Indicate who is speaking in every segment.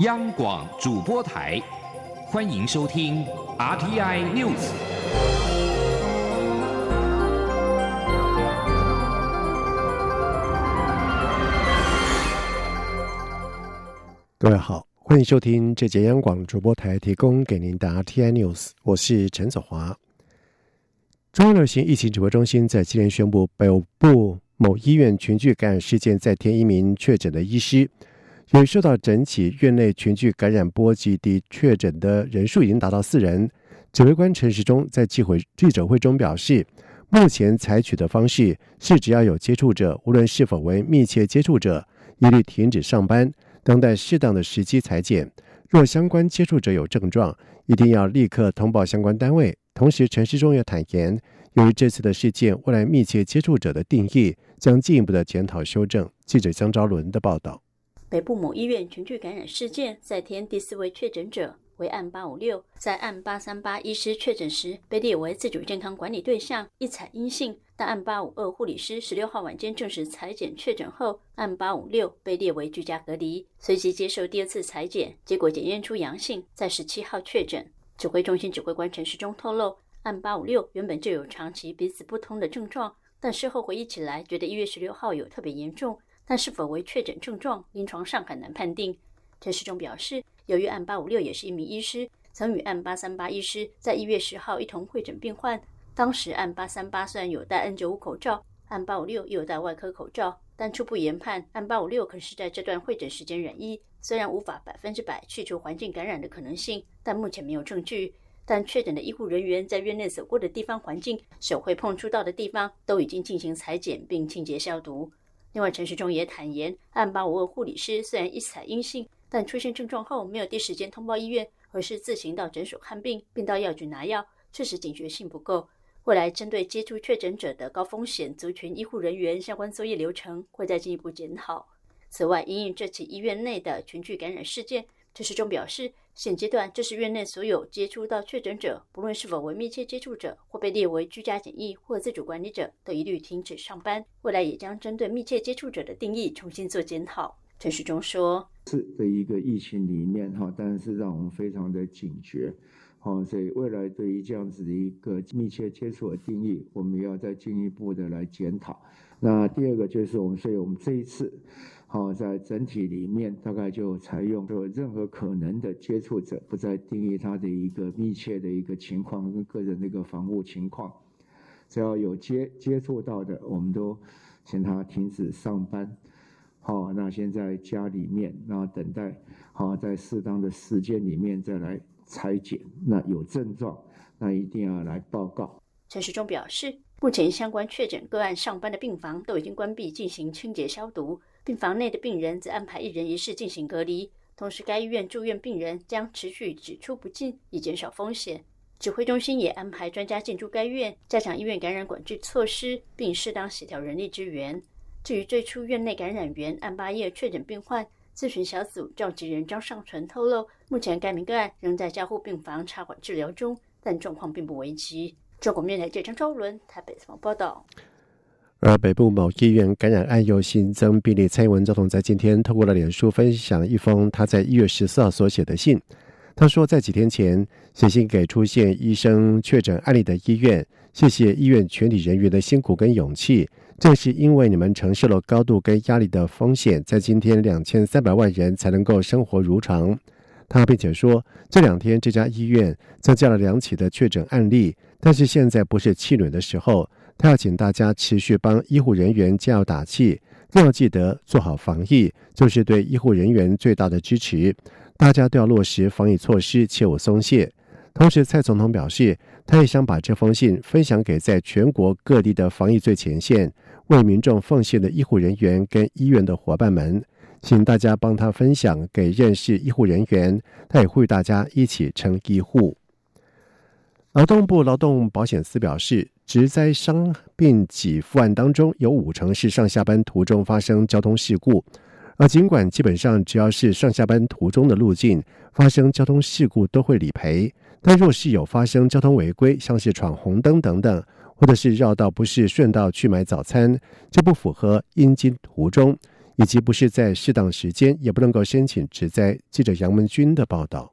Speaker 1: 央广主播台，欢迎收听 RTI News。
Speaker 2: 各位好，欢迎收听这节央广主播台提供给您的 RTI News，我是陈子华。中央流行疫情指挥中心在今天宣布，北部某医院群聚感染事件再添一名确诊的医师。由于受到整起院内群聚感染波及的确诊的人数已经达到四人，指挥官陈时中在记会记者会中表示，目前采取的方式是，只要有接触者，无论是否为密切接触者，一律停止上班。等待适当的时机裁剪。若相关接触者有症状，一定要立刻通报相关单位。同时，陈世忠也坦言，由于这次的事件，未来密切接触者的定义将进一步的检讨修正。记者江昭伦的报道。
Speaker 3: 北部某医院群聚感染事件再添第四位确诊者。为案八五六，在案八三八医师确诊时被列为自主健康管理对象，一采阴性。但案八五二护理师十六号晚间证实裁剪确诊后，案八五六被列为居家隔离，随即接受第二次裁剪，结果检验出阳性，在十七号确诊。指挥中心指挥官陈时中透露，案八五六原本就有长期鼻子不通的症状，但事后回忆起来，觉得一月十六号有特别严重，但是否为确诊症状，临床上很难判定。陈世忠表示。由于案八五六也是一名医师，曾与案八三八医师在一月十号一同会诊病患。当时案八三八虽然有戴 N 九五口罩，案八五六又有戴外科口罩，但初步研判案八五六可能是在这段会诊时间染疫。虽然无法百分之百去除环境感染的可能性，但目前没有证据。但确诊的医护人员在院内走过的地方环境、手会碰触到的地方，都已经进行裁剪并清洁消毒。另外，陈时中也坦言，案八五位护理师虽然一采阴性。但出现症状后没有第一时间通报医院，而是自行到诊所看病，并到药局拿药，确实警觉性不够。未来针对接触确诊者的高风险族群医护人员相关作业流程，会再进一步检讨。此外，因应这起医院内的群聚感染事件，陈时中表示，现阶段这是院内所有接触到确诊者，不论是否为密切接触者或被列为居家检疫或自主管理者，都一律停止上班。未来也将针对密切接触者的定义重新做检讨。陈时中说：“
Speaker 4: 是的一个疫情里面哈，但是让我们非常的警觉，好，所以未来对于这样子的一个密切接触的定义，我们要再进一步的来检讨。那第二个就是我们，所以我们这一次，好，在整体里面大概就采用说任何可能的接触者，不再定义他的一个密切的一个情况跟个人的一个防护情况，只要有接接触到的，我们都请他停止上班。”好，那先在家里面，那等待，好，在适当的时间里面再来裁剪。那有症状，那一定要来报告。
Speaker 3: 陈时中表示，目前相关确诊个案上班的病房都已经关闭，进行清洁消毒。病房内的病人则安排一人一室进行隔离。同时，该医院住院病人将持续只出不进，以减少风险。指挥中心也安排专家进驻该院，加强医院感染管制措施，并适当协调人力资源。至于最初院内感染源案八叶确诊病患，咨询小组召集人张尚存透露，目前该名个案仍在加护病房插管治疗中，但状况并不危急。中国面台记者张昭伦台北采访报道。
Speaker 2: 而北部某医院感染案又新增病例，蔡英文总统在今天透过了脸书分享一封他在一月十四号所写的信。他说，在几天前写信给出现医生确诊案例的医院，谢谢医院全体人员的辛苦跟勇气。正是因为你们承受了高度跟压力的风险，在今天两千三百万人才能够生活如常。他并且说，这两天这家医院增加了两起的确诊案例，但是现在不是气馁的时候。他要请大家持续帮医护人员加油打气，更要记得做好防疫，就是对医护人员最大的支持。大家都要落实防疫措施，切勿松懈。同时，蔡总统表示，他也想把这封信分享给在全国各地的防疫最前线。为民众奉献的医护人员跟医院的伙伴们，请大家帮他分享给认识医护人员。他也呼吁大家一起成医护。劳动部劳动保险司表示，职灾伤病给付案当中有五成是上下班途中发生交通事故。而尽管基本上只要是上下班途中的路径发生交通事故都会理赔，但若是有发生交通违规，像是闯红灯等等。或者是绕道不是顺道去买早餐，就不符合应经途中，以及不是在适当时间也不能够申请职灾。记者杨文军的报道。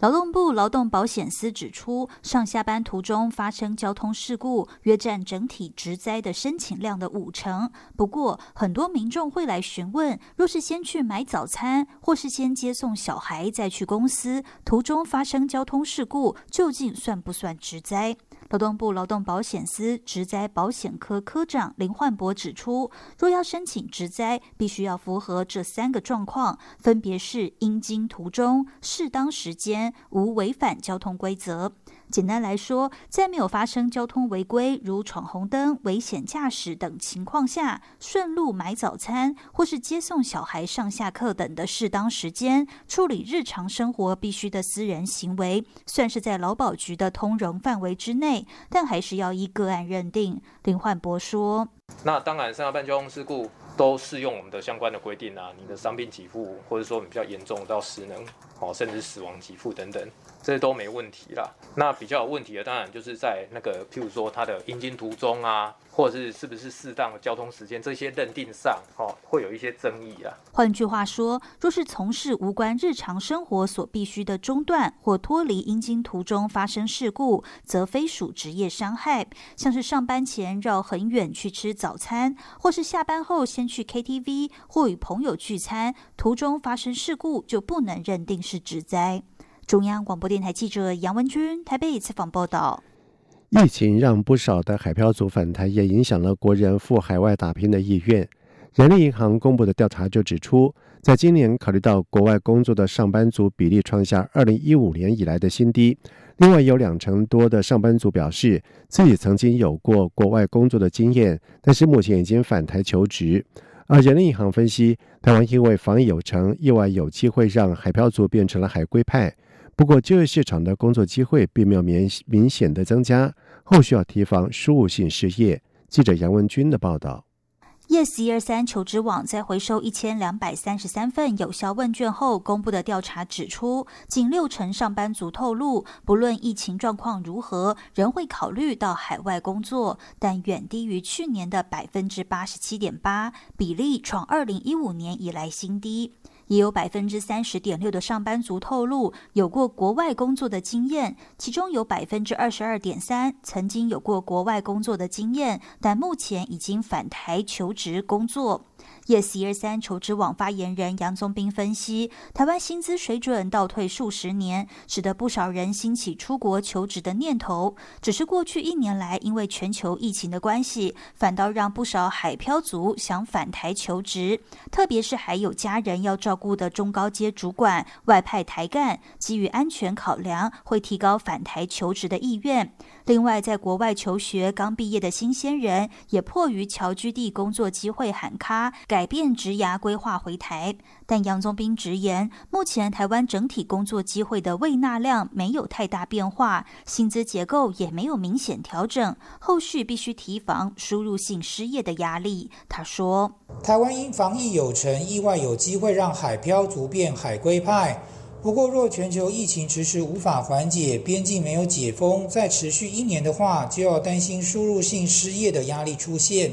Speaker 5: 劳动部劳动保险司指出，上下班途中发生交通事故，约占整体职灾的申请量的五成。不过，很多民众会来询问，若是先去买早餐，或是先接送小孩再去公司，途中发生交通事故，究竟算不算职灾？劳动部劳动保险司职灾保险科科长林焕博指出，若要申请职灾，必须要符合这三个状况，分别是应经途中、适当时间、无违反交通规则。简单来说，在没有发生交通违规，如闯红灯、危险驾驶等情况下，顺路买早餐或是接送小孩上下课等的适当时间，处理日常生活必须的私人行为，算是在劳保局的通融范围之内，但还是要依个案认定。林焕博说：“
Speaker 6: 那当然，上下班交通事故都适用我们的相关的规定啊，你的伤病给付，或者说你比较严重到失能，哦，甚至死亡给付等等。”这都没问题啦。那比较有问题的，当然就是在那个，譬如说他的阴经途中啊，或者是是不是适当的交通时间，这些认定上，哦，会有一些争议啊。
Speaker 5: 换句话说，若是从事无关日常生活所必须的中断或脱离阴经途中发生事故，则非属职业伤害。像是上班前绕很远去吃早餐，或是下班后先去 KTV 或与朋友聚餐，途中发生事故，就不能认定是职灾。中央广播电台记者杨文君台北采访报道：
Speaker 2: 疫情让不少的海漂族返台，也影响了国人赴海外打拼的意愿。人力银行公布的调查就指出，在今年考虑到国外工作的上班族比例创下二零一五年以来的新低。另外，有两成多的上班族表示自己曾经有过国外工作的经验，但是目前已经返台求职。而人力银行分析，台湾因为防疫有成，意外有机会让海漂族变成了海归派。不过，就业市场的工作机会并没有明明显的增加，后续要提防输入性失业。记者杨文军的报道。
Speaker 5: Yes 一二三求职网在回收一千两百三十三份有效问卷后公布的调查指出，仅六成上班族透露，不论疫情状况如何，仍会考虑到海外工作，但远低于去年的百分之八十七点八，比例创二零一五年以来新低。也有百分之三十点六的上班族透露有过国外工作的经验，其中有百分之二十二点三曾经有过国外工作的经验，但目前已经返台求职工作。Yes 一二三求职网发言人杨宗斌分析，台湾薪资水准倒退数十年，使得不少人兴起出国求职的念头。只是过去一年来，因为全球疫情的关系，反倒让不少海漂族想返台求职。特别是还有家人要照顾的中高阶主管外派台干，基于安全考量，会提高返台求职的意愿。另外，在国外求学刚毕业的新鲜人，也迫于侨居地工作机会喊卡，改变职涯规划回台。但杨宗斌直言，目前台湾整体工作机会的未纳量没有太大变化，薪资结构也没有明显调整，后续必须提防输入性失业的压力。他说：“
Speaker 7: 台湾因防疫有成，意外有机会让海漂族变海归派。”不过，若全球疫情迟迟无法缓解，边境没有解封，再持续一年的话，就要担心输入性失业的压力出现。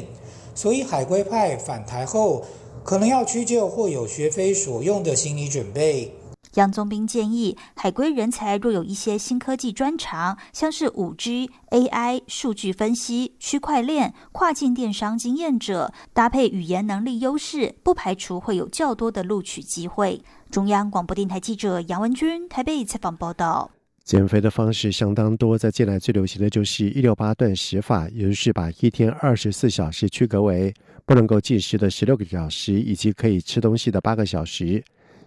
Speaker 7: 所以，海归派返台后，可能要屈就或有学非所用的心理准备。
Speaker 5: 杨宗斌建议，海归人才若有一些新科技专长，像是五 G、AI、数据分析、区块链、跨境电商经验者，搭配语言能力优势，不排除会有较多的录取机会。中央广播电台记者杨文君台北采访报道。
Speaker 2: 减肥的方式相当多，在近来最流行的就是一六八断食法，也就是把一天二十四小时区隔为不能够进食的十六个小时，以及可以吃东西的八个小时。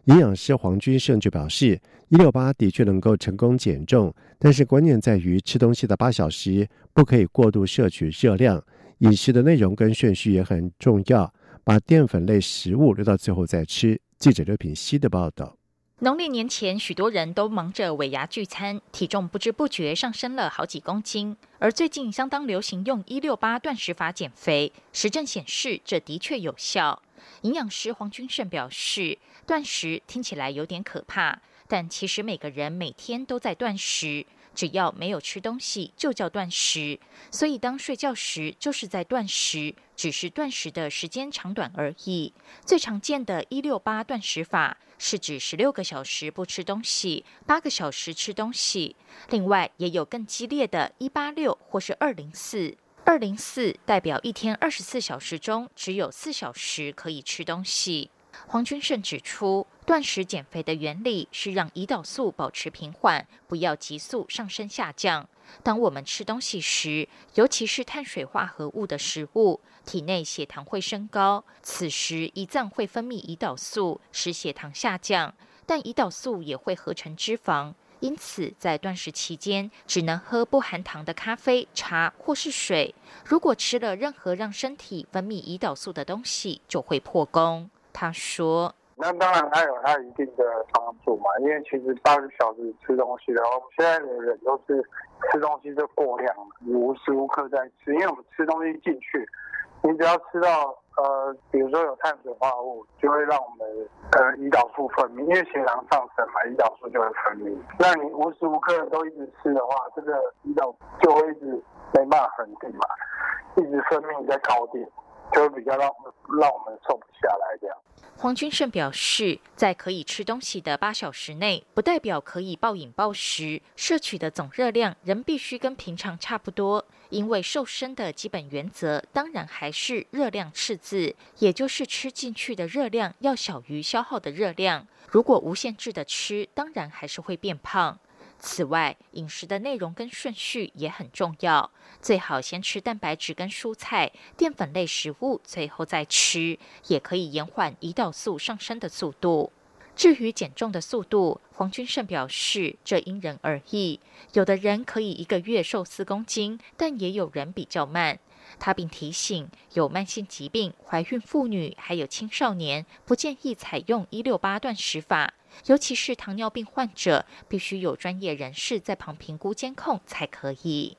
Speaker 2: 营养师黄君胜就表示，一六八的确能够成功减重，但是关键在于吃东西的八小时不可以过度摄取热量，饮食的内容跟顺序也很重要，把淀粉类食物留到最后再吃。记者刘品希的报道：
Speaker 8: 农历年前，许多人都忙着尾牙聚餐，体重不知不觉上升了好几公斤。而最近相当流行用一六八断食法减肥，实证显示这的确有效。营养师黄君胜表示，断食听起来有点可怕，但其实每个人每天都在断食。只要没有吃东西就叫断食，所以当睡觉时就是在断食，只是断食的时间长短而已。最常见的一六八断食法是指十六个小时不吃东西，八个小时吃东西。另外也有更激烈的一八六或是二零四。二零四代表一天二十四小时中只有四小时可以吃东西。黄君胜指出，断食减肥的原理是让胰岛素保持平缓，不要急速上升下降。当我们吃东西时，尤其是碳水化合物的食物，体内血糖会升高，此时胰脏会分泌胰岛素，使血糖下降，但胰岛素也会合成脂肪。因此，在断食期间，只能喝不含糖的咖啡、茶或是水。如果吃了任何让身体分泌胰岛素的东西，就会破功。他说：“
Speaker 9: 那当然，它有它一定的帮助嘛。因为其实八个小时吃东西的话，现在的人都是吃东西就过量，无时无刻在吃。因为我们吃东西进去，你只要吃到呃，比如说有碳水化合物，就会让我们呃胰岛素分泌，因为血糖上升嘛，胰岛素就会分泌。那你无时无刻都一直吃的话，这个胰岛就会一直没办法恒定嘛，一直分泌在高点。”就比较让让我们瘦不下来这样。
Speaker 8: 黄君胜表示，在可以吃东西的八小时内，不代表可以暴饮暴食，摄取的总热量仍必须跟平常差不多。因为瘦身的基本原则，当然还是热量赤字，也就是吃进去的热量要小于消耗的热量。如果无限制的吃，当然还是会变胖。此外，饮食的内容跟顺序也很重要，最好先吃蛋白质跟蔬菜、淀粉类食物，最后再吃，也可以延缓胰岛素上升的速度。至于减重的速度，黄君胜表示，这因人而异，有的人可以一个月瘦四公斤，但也有人比较慢。他并提醒，有慢性疾病、怀孕妇女还有青少年，不建议采用一六八断食法。尤其是糖尿病患者，必须有专业人士在旁评估监控才可以。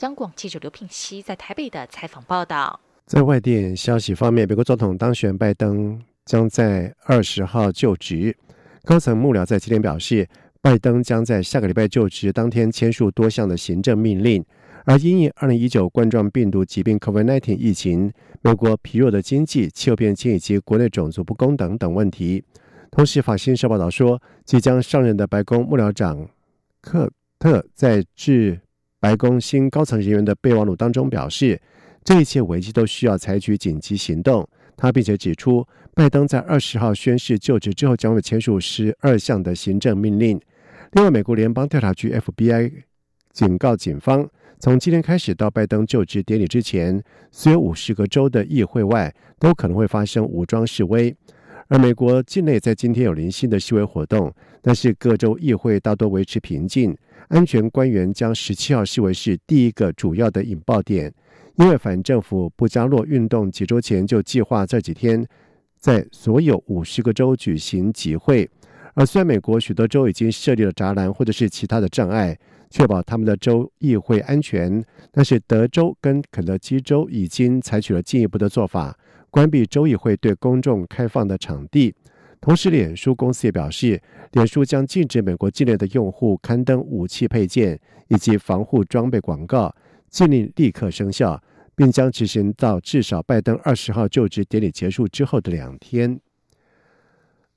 Speaker 8: 央广记者刘品熙在台北的采访报道。
Speaker 2: 在外电消息方面，美国总统当选拜登将在二十号就职。高层幕僚在今天表示，拜登将在下个礼拜就职当天签署多项的行政命令。而因应二零一九冠状病毒疾病 （COVID-19） 疫情、美国疲弱的经济、气候变迁以及国内种族不公等等问题。同时，法新社报道说，即将上任的白宫幕僚长克特在致白宫新高层人员的备忘录当中表示，这一切危机都需要采取紧急行动。他并且指出，拜登在二十号宣誓就职之后，将会签署十二项的行政命令。另外，美国联邦调查局 FBI 警告警方，从今天开始到拜登就职典礼之前，所有五十个州的议会外都可能会发生武装示威。而美国境内在今天有零星的示威活动，但是各州议会大多维持平静。安全官员将十七号视为是第一个主要的引爆点，因为反政府布加洛运动几周前就计划这几天在所有五十个州举行集会。而虽然美国许多州已经设立了栅栏或者是其他的障碍，确保他们的州议会安全，但是德州跟肯德基州已经采取了进一步的做法。关闭州议会对公众开放的场地，同时，脸书公司也表示，脸书将禁止美国境内的用户刊登武器配件以及防护装备广告，禁令立刻生效，并将执行到至少拜登二十号就职典礼结束之后的两天。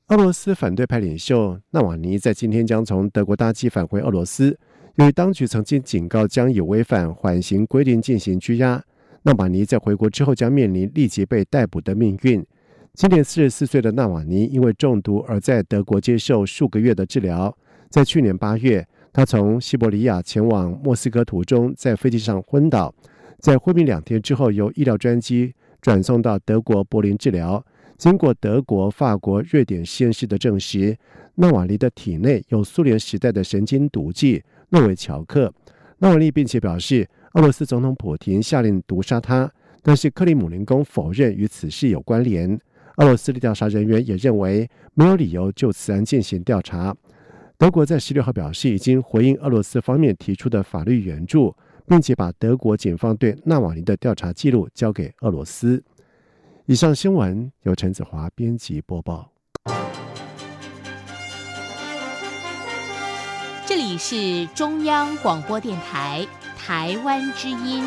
Speaker 2: 俄罗斯反对派领袖纳瓦尼在今天将从德国搭机返回俄罗斯，由于当局曾经警告将有违反缓刑规定进行拘押。纳瓦尼在回国之后将面临立即被逮捕的命运。今年四十四岁的纳瓦尼因为中毒而在德国接受数个月的治疗。在去年八月，他从西伯利亚前往莫斯科途中在飞机上昏倒，在昏迷两天之后，由医疗专机转送到德国柏林治疗。经过德国、法国、瑞典实验室的证实，纳瓦尼的体内有苏联时代的神经毒剂诺维乔克。纳瓦尼并且表示。俄罗斯总统普京下令毒杀他，但是克里姆林宫否认与此事有关联。俄罗斯的调查人员也认为没有理由就此案进行调查。德国在十六号表示，已经回应俄罗斯方面提出的法律援助，并且把德国警方对纳瓦尼的调查记录交给俄罗斯。以上新闻由陈子华编辑播报。
Speaker 10: 这里是中央广播电台台湾之音。